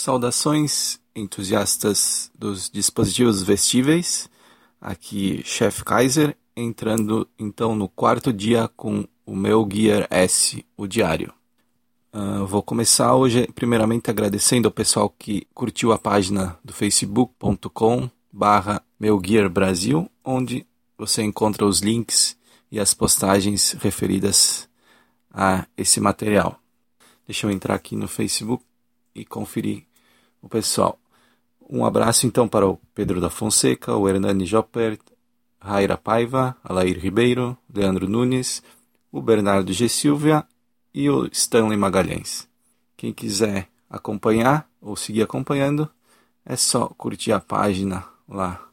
Saudações, entusiastas dos dispositivos vestíveis. Aqui, Chef Kaiser, entrando então no quarto dia com o meu Gear S, o diário. Uh, vou começar hoje, primeiramente, agradecendo ao pessoal que curtiu a página do facebook.com barra Meu Gear Brasil, onde você encontra os links e as postagens referidas a esse material. Deixa eu entrar aqui no Facebook e conferir o pessoal. Um abraço então para o Pedro da Fonseca, o Hernani Jopert, Raira Paiva, Alair Ribeiro, Leandro Nunes, o Bernardo G. Silvia e o Stanley Magalhães. Quem quiser acompanhar ou seguir acompanhando, é só curtir a página lá.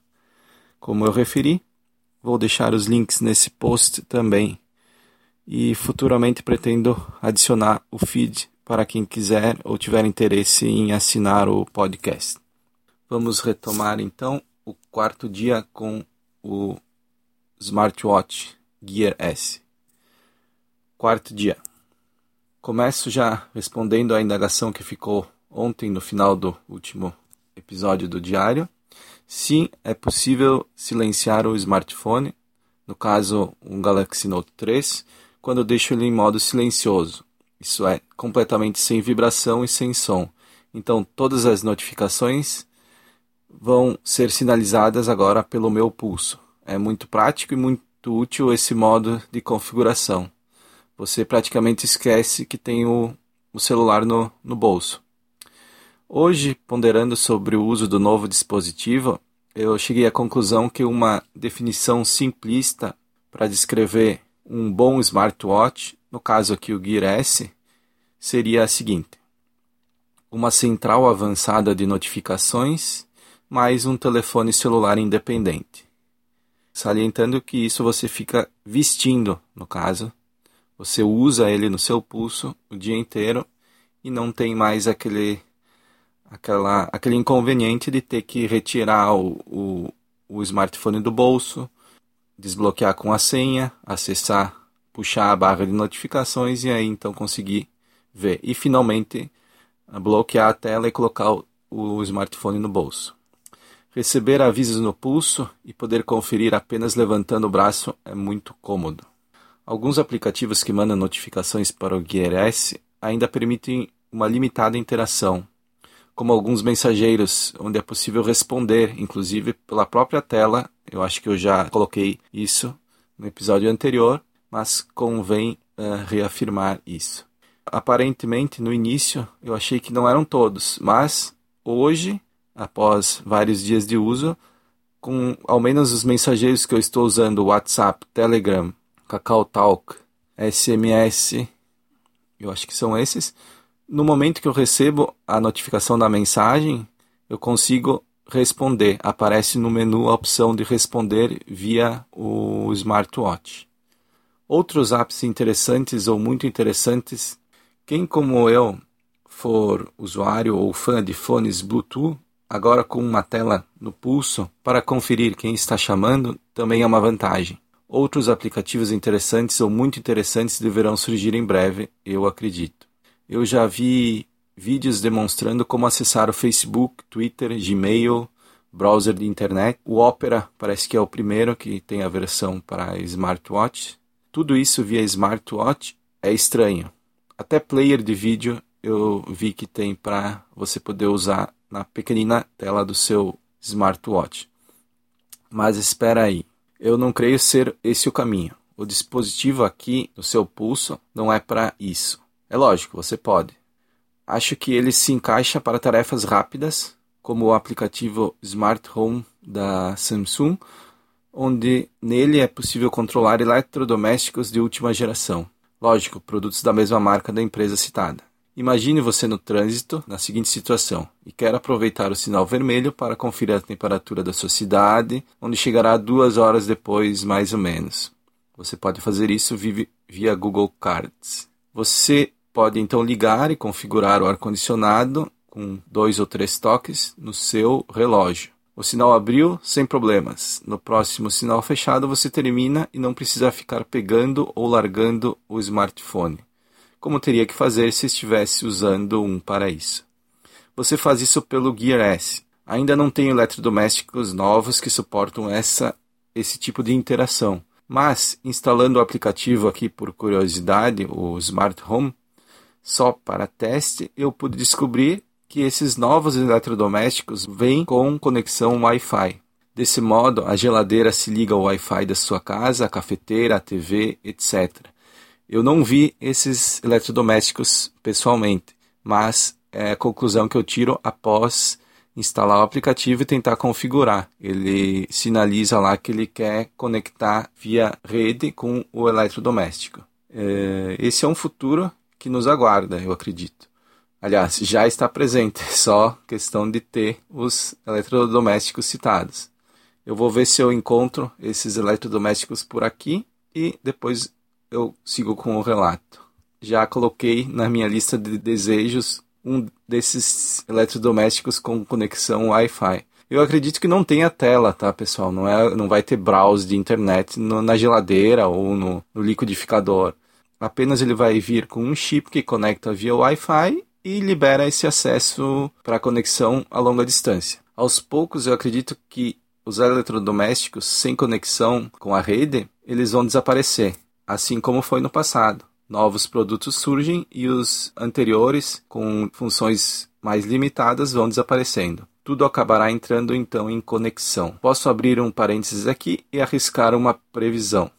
Como eu referi, vou deixar os links nesse post também. E futuramente pretendo adicionar o feed para quem quiser ou tiver interesse em assinar o podcast. Vamos retomar então o quarto dia com o smartwatch Gear S. Quarto dia. Começo já respondendo à indagação que ficou ontem no final do último episódio do diário. Sim, é possível silenciar o smartphone, no caso um Galaxy Note 3, quando deixo ele em modo silencioso. Isso é, completamente sem vibração e sem som. Então, todas as notificações vão ser sinalizadas agora pelo meu pulso. É muito prático e muito útil esse modo de configuração. Você praticamente esquece que tem o, o celular no, no bolso. Hoje, ponderando sobre o uso do novo dispositivo, eu cheguei à conclusão que uma definição simplista para descrever um bom smartwatch no caso aqui o Gear S, seria a seguinte: uma central avançada de notificações mais um telefone celular independente. Salientando que isso você fica vestindo, no caso, você usa ele no seu pulso o dia inteiro e não tem mais aquele aquela, aquele inconveniente de ter que retirar o, o, o smartphone do bolso, desbloquear com a senha, acessar puxar a barra de notificações e aí então conseguir ver. E finalmente bloquear a tela e colocar o, smartphone no bolso. Receber avisos no pulso e poder conferir apenas levantando o braço é muito cômodo. Alguns aplicativos que mandam notificações para o Gear S ainda permitem uma limitada interação, como alguns mensageiros, onde é possível responder, inclusive pela própria tela. Eu acho que eu já coloquei isso no episódio anterior, mas convém uh, reafirmar isso. Aparentemente, no início, eu achei que não eram todos, mas hoje, após vários dias de uso, com ao menos os mensageiros que eu estou usando, WhatsApp, Telegram, KakaoTalk, SMS, eu acho que são esses, no momento que eu recebo a notificação da mensagem, eu consigo responder. Aparece no menu a opção de responder via o smartwatch. Outros apps interessantes ou muito interessantes, quem como eu for usuário ou fã de fones Bluetooth, agora com uma tela no pulso para conferir quem está chamando, também é uma vantagem. Outros aplicativos interessantes ou muito interessantes deverão surgir em breve, eu acredito. Eu já vi vídeos demonstrando como acessar o Facebook, Twitter, Gmail, browser de internet. O Opera parece que é o primeiro que tem a versão para smartwatch. Tudo isso via smartwatch é estranho. Até player de vídeo eu vi que tem para você poder usar na pequenina tela do seu smartwatch. Mas espera aí, eu não creio ser esse o caminho. O dispositivo aqui no seu pulso não é para isso. É lógico, você pode. Acho que ele se encaixa para tarefas rápidas, como o aplicativo Smart Home da Samsung onde nele é possível controlar eletrodomésticos de última geração. Lógico, produtos da mesma marca da empresa citada. Imagine você no trânsito na seguinte situação e quer aproveitar o sinal vermelho para conferir a temperatura da sua cidade, onde chegará duas horas depois, mais ou menos. Você pode fazer isso via Google Cards. Você pode então ligar e configurar o ar-condicionado com dois ou três toques no seu relógio. O sinal abriu sem problemas. No próximo sinal fechado você termina e não precisa ficar pegando ou largando o smartphone, como teria que fazer se estivesse usando um para isso. você faz isso pelo Gear S. Ainda não tem eletrodomésticos novos que suportam essa, esse tipo de interação. Mas, instalando o aplicativo aqui por curiosidade, o Smart Home, só para teste, eu pude descobrir que esses novos eletrodomésticos vêm com conexão Wi-Fi. Desse modo, a geladeira se liga ao Wi-Fi da sua casa, a cafeteira, a TV, etc. Eu não vi esses eletrodomésticos pessoalmente, mas é a conclusão que eu tiro após instalar o aplicativo e tentar configurar. Ele sinaliza lá que ele quer conectar via rede com o eletrodoméstico. É, esse é um futuro que nos aguarda, eu acredito. Aliás, já está presente, só questão de ter os eletrodomésticos citados. Eu vou ver se eu encontro esses eletrodomésticos por aqui e depois eu sigo com o relato. Já coloquei na minha lista de desejos um desses eletrodomésticos com conexão Wi-Fi. Eu acredito que não tenha tela, tá, pessoal? Não, é, não vai ter browse de internet no, na geladeira ou no, no liquidificador. Apenas ele vai vir com um chip que conecta via Wi-Fi e libera esse acesso para conexão a longa distância. Aos poucos, eu acredito que os eletrodomésticos sem conexão com a rede, eles vão desaparecer, assim como foi no passado novos produtos surgem e os anteriores, com funções mais limitadas, vão desaparecendo. Tudo acabará entrando então em conexão. Posso abrir um parênteses aqui e arriscar uma previsão.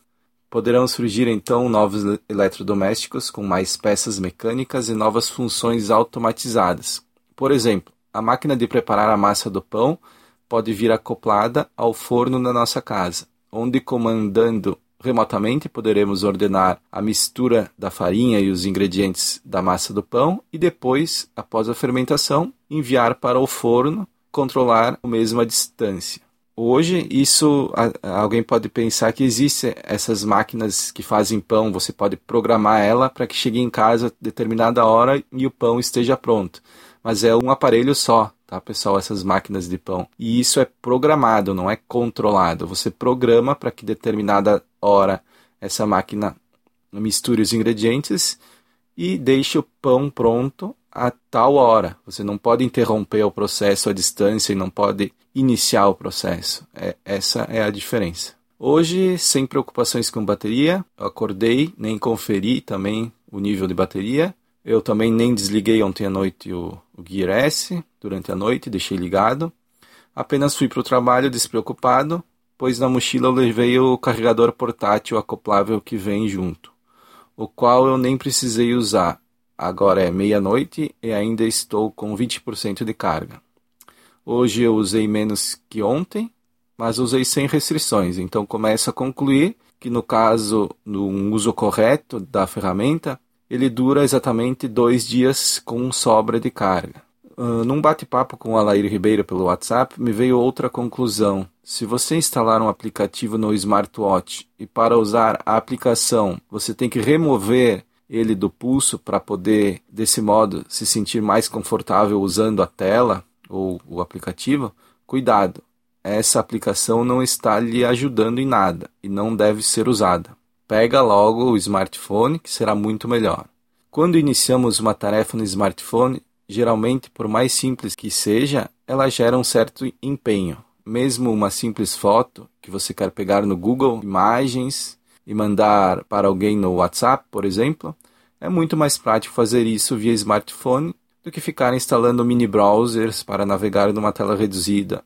Poderão surgir então novos eletrodomésticos com mais peças mecânicas e novas funções automatizadas. Por exemplo, a máquina de preparar a massa do pão pode vir acoplada ao forno da nossa casa, onde comandando remotamente poderemos ordenar a mistura da farinha e os ingredientes da massa do pão e depois, após a fermentação, enviar para o forno, controlar o mesmo à distância. Hoje, isso alguém pode pensar que existem essas máquinas que fazem pão, você pode programar ela para que chegue em casa a determinada hora e o pão esteja pronto. Mas é um aparelho só, tá, pessoal? Essas máquinas de pão. E isso é programado, não é controlado. Você programa para que determinada hora essa máquina misture os ingredientes e deixe o pão pronto a tal hora. Você não pode interromper o processo à distância e não pode iniciar o processo. É, essa é a diferença. Hoje, sem preocupações com bateria, eu acordei, nem conferi também o nível de bateria. Eu também nem desliguei ontem à noite o, o Gear S durante a noite, deixei ligado. Apenas fui para o trabalho despreocupado pois na mochila eu levei o carregador portátil acoplável que vem junto, o qual eu nem precisei usar. Agora é meia-noite e ainda estou com 20% de carga. Hoje eu usei menos que ontem, mas usei sem restrições, então começo a concluir que no caso do uso correto da ferramenta, ele dura exatamente dois dias com sobra de carga. Uh, num bate-papo com o Alair Ribeiro pelo WhatsApp, me veio outra conclusão. Se você instalar um aplicativo no smartwatch e para usar a aplicação você tem que remover ele do pulso para poder, desse modo, se sentir mais confortável usando a tela ou o aplicativo, cuidado. Essa aplicação não está lhe ajudando em nada e não deve ser usada. Pega logo o smartphone, que será muito melhor. Quando iniciamos uma tarefa no smartphone, geralmente, por mais simples que seja, ela gera um certo empenho. Mesmo uma simples foto que você quer pegar no Google Imagens e mandar para alguém no WhatsApp, por exemplo, é muito mais prático fazer isso via smartphone do que ficar instalando mini browsers para navegar numa tela reduzida,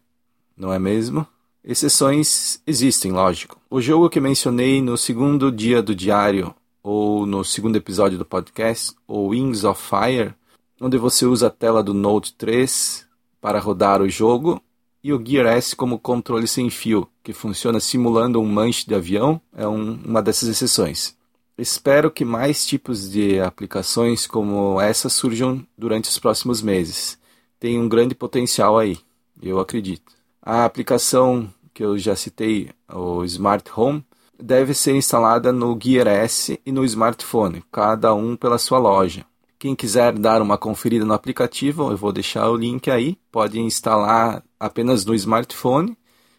não é mesmo? Exceções existem, lógico. O jogo que mencionei no segundo dia do diário, ou no segundo episódio do podcast, o Wings of Fire, onde você usa a tela do Note 3 para rodar o jogo, e o Gear S como controle sem fio, que funciona simulando um manche de avião, é um, uma dessas exceções. Espero que mais tipos de aplicações como essa surjam durante os próximos meses. Tem um grande potencial aí, eu acredito. A aplicação que eu já citei, o Smart Home, deve ser instalada no Gear S e no smartphone, cada um pela sua loja. Quem quiser dar uma conferida no aplicativo, eu vou deixar o link aí. Pode instalar apenas no smartphone,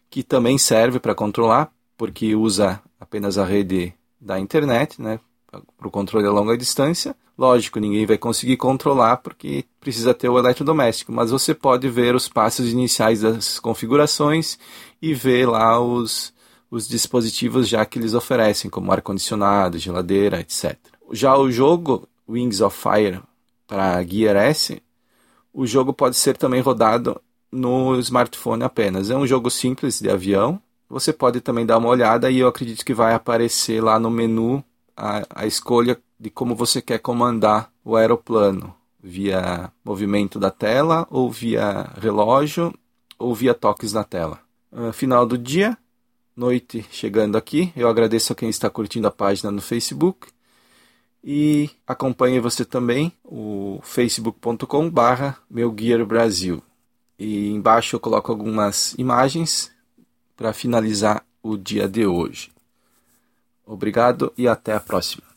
que também serve para controlar, porque usa apenas a rede da internet, né? para o controle a longa distância. Lógico, ninguém vai conseguir controlar porque precisa ter o eletrodoméstico, mas você pode ver os passos iniciais das configurações e ver lá os, os dispositivos já que eles oferecem, como ar-condicionado, geladeira, etc. Já o jogo Wings of Fire para Gear S, o jogo pode ser também rodado no smartphone apenas. É um jogo simples de avião. Você pode também dar uma olhada e eu acredito que vai aparecer lá no menu a, a escolha de como você quer comandar o aeroplano, via movimento da tela, ou via relógio, ou via toques na tela. Uh, final do dia, noite chegando aqui. Eu agradeço a quem está curtindo a página no Facebook e acompanhe você também o facebook.com barra Brasil. E embaixo eu coloco algumas imagens para finalizar o dia de hoje. Obrigado e até a próxima.